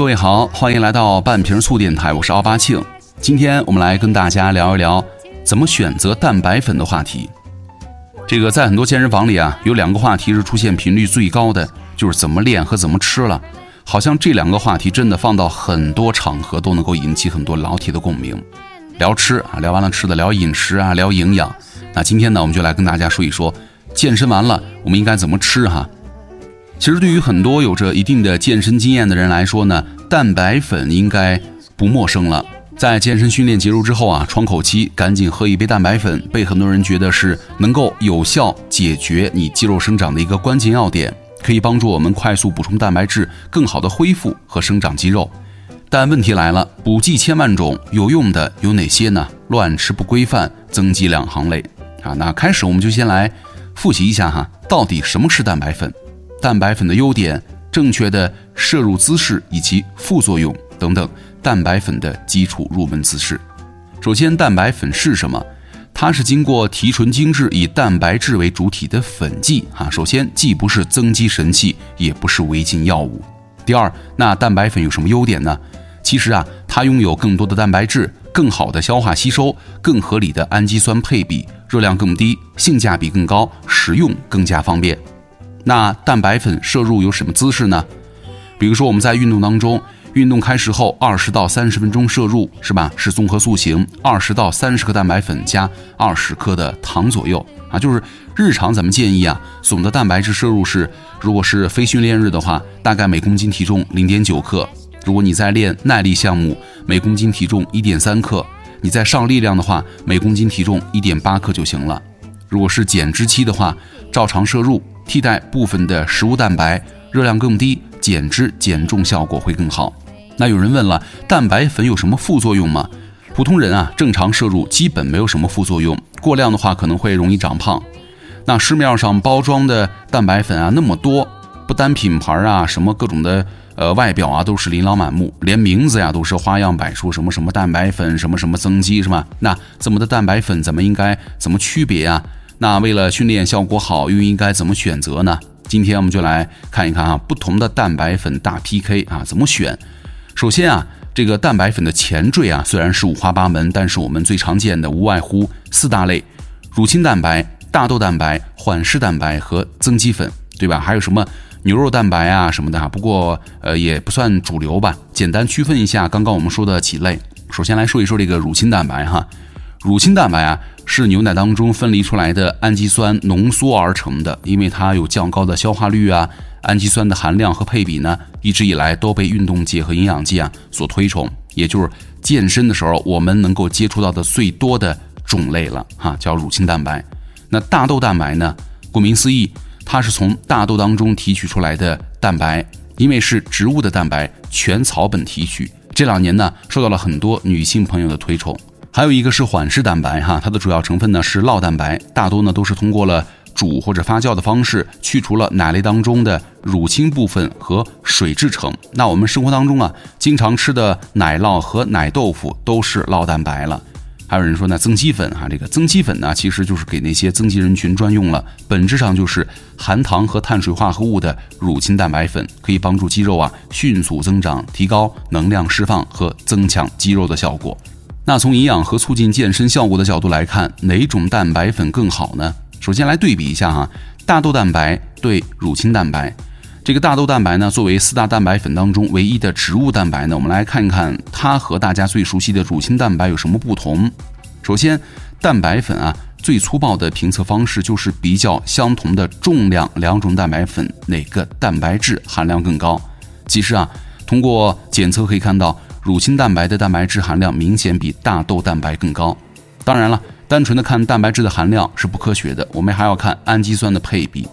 各位好，欢迎来到半瓶醋电台，我是奥巴庆。今天我们来跟大家聊一聊怎么选择蛋白粉的话题。这个在很多健身房里啊，有两个话题是出现频率最高的，就是怎么练和怎么吃了。好像这两个话题真的放到很多场合都能够引起很多老铁的共鸣。聊吃啊，聊完了吃的，聊饮食啊，聊营养。那今天呢，我们就来跟大家说一说，健身完了我们应该怎么吃哈。其实对于很多有着一定的健身经验的人来说呢，蛋白粉应该不陌生了。在健身训练结束之后啊，窗口期赶紧喝一杯蛋白粉，被很多人觉得是能够有效解决你肌肉生长的一个关键要点，可以帮助我们快速补充蛋白质，更好的恢复和生长肌肉。但问题来了，补剂千万种，有用的有哪些呢？乱吃不规范，增肌两行泪啊！那开始我们就先来复习一下哈，到底什么是蛋白粉？蛋白粉的优点、正确的摄入姿势以及副作用等等，蛋白粉的基础入门姿势。首先，蛋白粉是什么？它是经过提纯精制，以蛋白质为主体的粉剂啊。首先，既不是增肌神器，也不是违禁药物。第二，那蛋白粉有什么优点呢？其实啊，它拥有更多的蛋白质，更好的消化吸收，更合理的氨基酸配比，热量更低，性价比更高，食用更加方便。那蛋白粉摄入有什么姿势呢？比如说我们在运动当中，运动开始后二十到三十分钟摄入，是吧？是综合塑形，二十到三十克蛋白粉加二十克的糖左右啊。就是日常咱们建议啊，总的蛋白质摄入是，如果是非训练日的话，大概每公斤体重零点九克；如果你在练耐力项目，每公斤体重一点三克；你在上力量的话，每公斤体重一点八克就行了。如果是减脂期的话，照常摄入。替代部分的食物蛋白，热量更低，减脂减重效果会更好。那有人问了，蛋白粉有什么副作用吗？普通人啊，正常摄入基本没有什么副作用，过量的话可能会容易长胖。那市面上包装的蛋白粉啊那么多，不单品牌啊，什么各种的呃外表啊都是琳琅满目，连名字呀都是花样百出，什么什么蛋白粉，什么什么增肌是吧？那这么的蛋白粉，咱们应该怎么区别呀？那为了训练效果好，又应该怎么选择呢？今天我们就来看一看啊，不同的蛋白粉大 PK 啊，怎么选？首先啊，这个蛋白粉的前缀啊，虽然是五花八门，但是我们最常见的无外乎四大类：乳清蛋白、大豆蛋白、缓释蛋白和增肌粉，对吧？还有什么牛肉蛋白啊什么的啊？不过呃也不算主流吧。简单区分一下刚刚我们说的几类。首先来说一说这个乳清蛋白哈。乳清蛋白啊，是牛奶当中分离出来的氨基酸浓缩而成的，因为它有较高的消化率啊，氨基酸的含量和配比呢，一直以来都被运动界和营养界啊所推崇，也就是健身的时候我们能够接触到的最多的种类了哈，叫乳清蛋白。那大豆蛋白呢？顾名思义，它是从大豆当中提取出来的蛋白，因为是植物的蛋白，全草本提取，这两年呢受到了很多女性朋友的推崇。还有一个是缓释蛋白哈，它的主要成分呢是酪蛋白，大多呢都是通过了煮或者发酵的方式去除了奶类当中的乳清部分和水制成。那我们生活当中啊经常吃的奶酪和奶豆腐都是酪蛋白了。还有人说呢增肌粉哈，这个增肌粉呢其实就是给那些增肌人群专用了，本质上就是含糖和碳水化合物的乳清蛋白粉，可以帮助肌肉啊迅速增长，提高能量释放和增强肌肉的效果。那从营养和促进健身效果的角度来看，哪种蛋白粉更好呢？首先来对比一下哈，大豆蛋白对乳清蛋白。这个大豆蛋白呢，作为四大蛋白粉当中唯一的植物蛋白呢，我们来看一看它和大家最熟悉的乳清蛋白有什么不同。首先，蛋白粉啊，最粗暴的评测方式就是比较相同的重量两种蛋白粉哪个蛋白质含量更高。其实啊，通过检测可以看到。乳清蛋白的蛋白质含量明显比大豆蛋白更高。当然了，单纯的看蛋白质的含量是不科学的，我们还要看氨基酸的配比。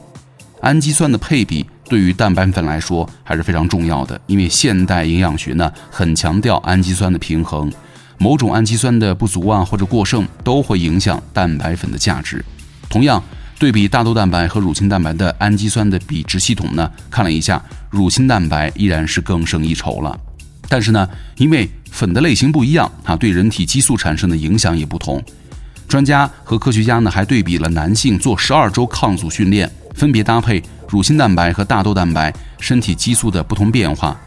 氨基酸的配比对于蛋白粉来说还是非常重要的，因为现代营养学呢很强调氨基酸的平衡，某种氨基酸的不足啊或者过剩都会影响蛋白粉的价值。同样，对比大豆蛋白和乳清蛋白的氨基酸的比值系统呢，看了一下，乳清蛋白依然是更胜一筹了。但是呢，因为粉的类型不一样啊，对人体激素产生的影响也不同。专家和科学家呢还对比了男性做十二周抗阻训练，分别搭配乳清蛋白和大豆蛋白，身体激素的不同变化。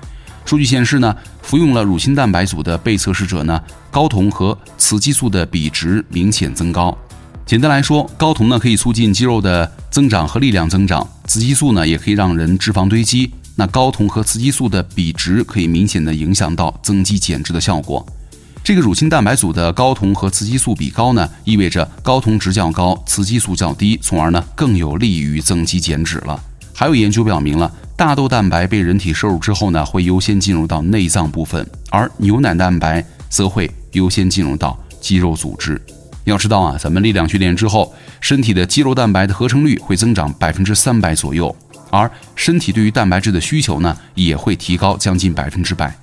数据显示呢，服用了乳清蛋白组的被测试者呢，睾酮和雌激素的比值明显增高。简单来说，睾酮呢可以促进肌肉的增长和力量增长，雌激素呢也可以让人脂肪堆积。那睾酮和雌激素的比值可以明显的影响到增肌减脂的效果。这个乳清蛋白组的睾酮和雌激素比高呢，意味着睾酮值较高，雌激素较低，从而呢更有利于增肌减脂了。还有研究表明了，大豆蛋白被人体摄入之后呢，会优先进入到内脏部分，而牛奶蛋白则会优先进入到肌肉组织。要知道啊，咱们力量训练之后，身体的肌肉蛋白的合成率会增长百分之三百左右，而身体对于蛋白质的需求呢，也会提高将近百分之百。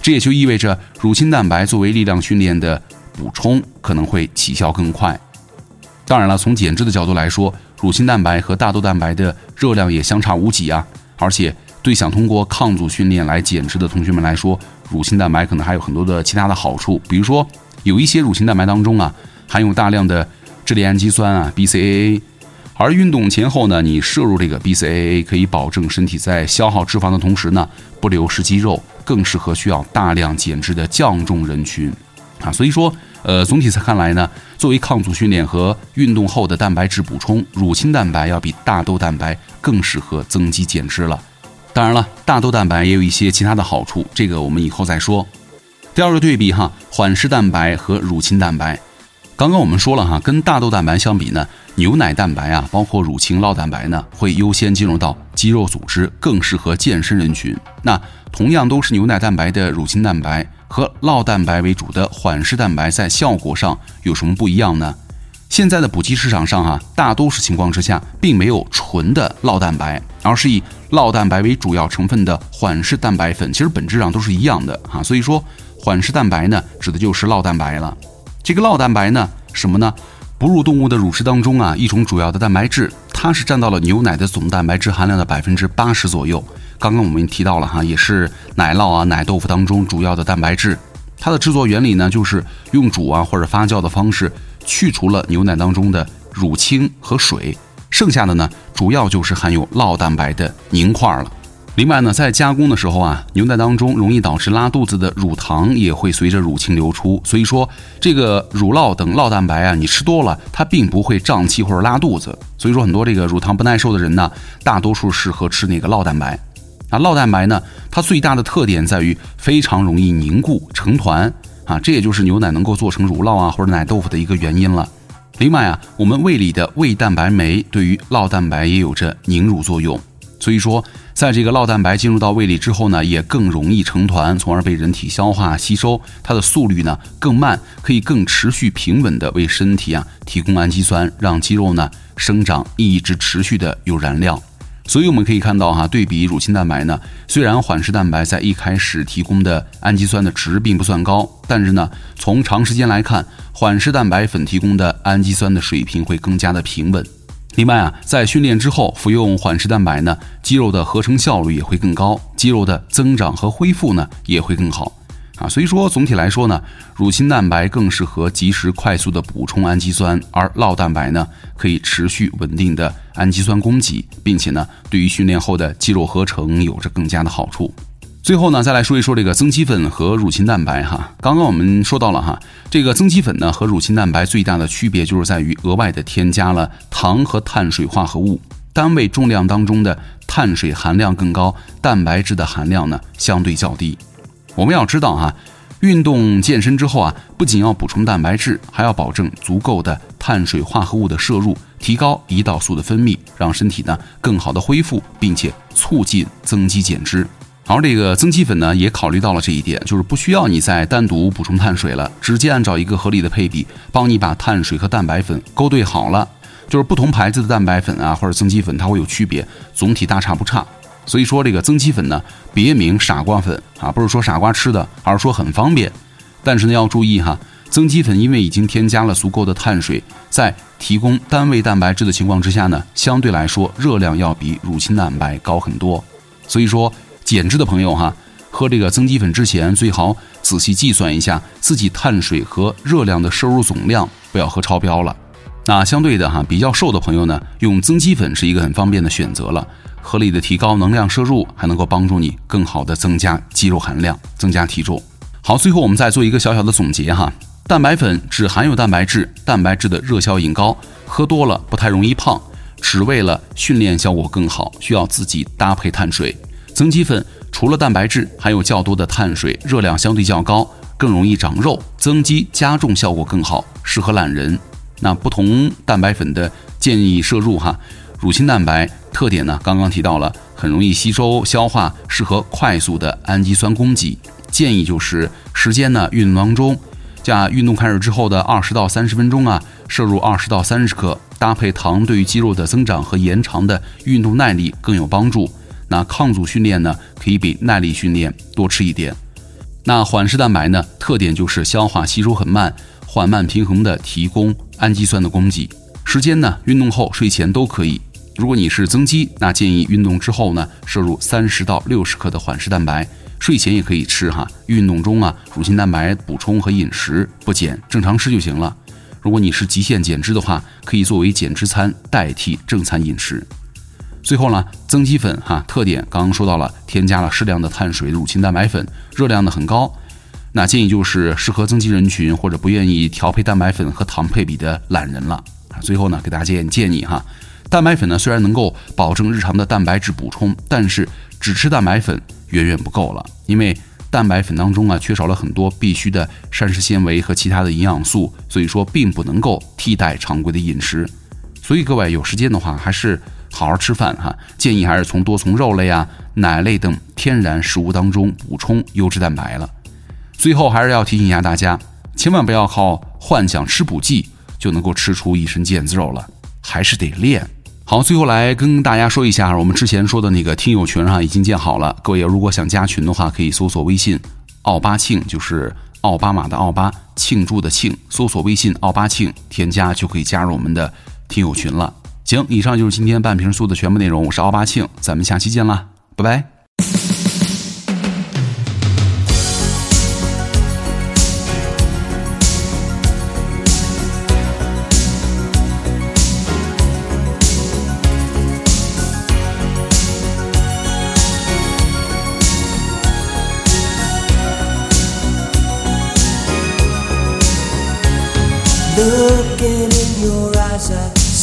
这也就意味着，乳清蛋白作为力量训练的补充，可能会起效更快。当然了，从减脂的角度来说，乳清蛋白和大豆蛋白的热量也相差无几啊。而且，对想通过抗阻训练来减脂的同学们来说，乳清蛋白可能还有很多的其他的好处。比如说，有一些乳清蛋白当中啊，含有大量的质类氨基酸啊 （BCAA），而运动前后呢，你摄入这个 BCAA 可以保证身体在消耗脂肪的同时呢，不流失肌肉。更适合需要大量减脂的降重人群，啊，所以说，呃，总体看来呢，作为抗阻训练和运动后的蛋白质补充，乳清蛋白要比大豆蛋白更适合增肌减脂了。当然了，大豆蛋白也有一些其他的好处，这个我们以后再说。第二个对比哈，缓释蛋白和乳清蛋白。刚刚我们说了哈，跟大豆蛋白相比呢，牛奶蛋白啊，包括乳清酪蛋白呢，会优先进入到肌肉组织，更适合健身人群。那同样都是牛奶蛋白的乳清蛋白和酪蛋白为主的缓释蛋白，在效果上有什么不一样呢？现在的补剂市场上哈，大多数情况之下，并没有纯的酪蛋白，而是以酪蛋白为主要成分的缓释蛋白粉，其实本质上都是一样的哈。所以说，缓释蛋白呢，指的就是酪蛋白了。这个酪蛋白呢，什么呢？哺乳动物的乳汁当中啊，一种主要的蛋白质，它是占到了牛奶的总蛋白质含量的百分之八十左右。刚刚我们提到了哈，也是奶酪啊、奶豆腐当中主要的蛋白质。它的制作原理呢，就是用煮啊或者发酵的方式，去除了牛奶当中的乳清和水，剩下的呢，主要就是含有酪蛋白的凝块了。另外呢，在加工的时候啊，牛奶当中容易导致拉肚子的乳糖也会随着乳清流出，所以说这个乳酪等酪蛋白啊，你吃多了，它并不会胀气或者拉肚子。所以说很多这个乳糖不耐受的人呢，大多数适合吃那个酪蛋白。啊，酪蛋白呢，它最大的特点在于非常容易凝固成团啊，这也就是牛奶能够做成乳酪啊或者奶豆腐的一个原因了。另外啊，我们胃里的胃蛋白酶对于酪蛋白也有着凝乳作用。所以说，在这个酪蛋白进入到胃里之后呢，也更容易成团，从而被人体消化吸收。它的速率呢更慢，可以更持续平稳的为身体啊提供氨基酸，让肌肉呢生长一直持续的有燃料。所以我们可以看到哈，对比乳清蛋白呢，虽然缓释蛋白在一开始提供的氨基酸的值并不算高，但是呢，从长时间来看，缓释蛋白粉提供的氨基酸的水平会更加的平稳。另外啊，在训练之后服用缓释蛋白呢，肌肉的合成效率也会更高，肌肉的增长和恢复呢也会更好啊。所以说总体来说呢，乳清蛋白更适合及时快速的补充氨基酸，而酪蛋白呢可以持续稳定的氨基酸供给，并且呢对于训练后的肌肉合成有着更加的好处。最后呢，再来说一说这个增肌粉和乳清蛋白哈。刚刚我们说到了哈，这个增肌粉呢和乳清蛋白最大的区别就是在于额外的添加了糖和碳水化合物，单位重量当中的碳水含量更高，蛋白质的含量呢相对较低。我们要知道哈，运动健身之后啊，不仅要补充蛋白质，还要保证足够的碳水化合物的摄入，提高胰岛素的分泌，让身体呢更好的恢复，并且促进增肌减脂。而这个增肌粉呢，也考虑到了这一点，就是不需要你再单独补充碳水了，直接按照一个合理的配比，帮你把碳水和蛋白粉勾兑好了。就是不同牌子的蛋白粉啊，或者增肌粉，它会有区别，总体大差不差。所以说这个增肌粉呢，别名傻瓜粉啊，不是说傻瓜吃的，而是说很方便。但是呢，要注意哈，增肌粉因为已经添加了足够的碳水，在提供单位蛋白质的情况之下呢，相对来说热量要比乳清蛋白高很多。所以说。减脂的朋友哈，喝这个增肌粉之前最好仔细计算一下自己碳水和热量的摄入总量，不要喝超标了。那相对的哈，比较瘦的朋友呢，用增肌粉是一个很方便的选择了，合理的提高能量摄入，还能够帮助你更好的增加肌肉含量，增加体重。好，最后我们再做一个小小的总结哈，蛋白粉只含有蛋白质，蛋白质的热效应高，喝多了不太容易胖，只为了训练效果更好，需要自己搭配碳水。增肌粉除了蛋白质，还有较多的碳水，热量相对较高，更容易长肉，增肌加重效果更好，适合懒人。那不同蛋白粉的建议摄入哈，乳清蛋白特点呢，刚刚提到了，很容易吸收消化，适合快速的氨基酸供给。建议就是时间呢，运动当中，加运动开始之后的二十到三十分钟啊，摄入二十到三十克，搭配糖，对于肌肉的增长和延长的运动耐力更有帮助。那抗阻训练呢，可以比耐力训练多吃一点。那缓释蛋白呢，特点就是消化吸收很慢。缓慢平衡的提供氨基酸的供给，时间呢？运动后、睡前都可以。如果你是增肌，那建议运动之后呢，摄入三十到六十克的缓释蛋白，睡前也可以吃哈。运动中啊，乳清蛋白补充和饮食不减，正常吃就行了。如果你是极限减脂的话，可以作为减脂餐代替正餐饮食。最后呢，增肌粉哈，特点刚刚说到了，添加了适量的碳水、乳清蛋白粉，热量呢很高。那建议就是适合增肌人群或者不愿意调配蛋白粉和糖配比的懒人了。最后呢，给大家建建议哈，蛋白粉呢虽然能够保证日常的蛋白质补充，但是只吃蛋白粉远远不够了，因为蛋白粉当中啊缺少了很多必需的膳食纤维和其他的营养素，所以说并不能够替代常规的饮食。所以各位有时间的话，还是好好吃饭哈。建议还是从多从肉类啊、奶类等天然食物当中补充优质蛋白了。最后还是要提醒一下大家，千万不要靠幻想吃补剂就能够吃出一身腱子肉了，还是得练。好，最后来跟大家说一下，我们之前说的那个听友群哈已经建好了，各位如果想加群的话，可以搜索微信“奥巴庆”，就是奥巴马的奥巴，庆祝的庆，搜索微信“奥巴庆”，添加就可以加入我们的听友群了。行，以上就是今天半瓶醋的全部内容，我是奥巴庆，咱们下期见啦，拜拜。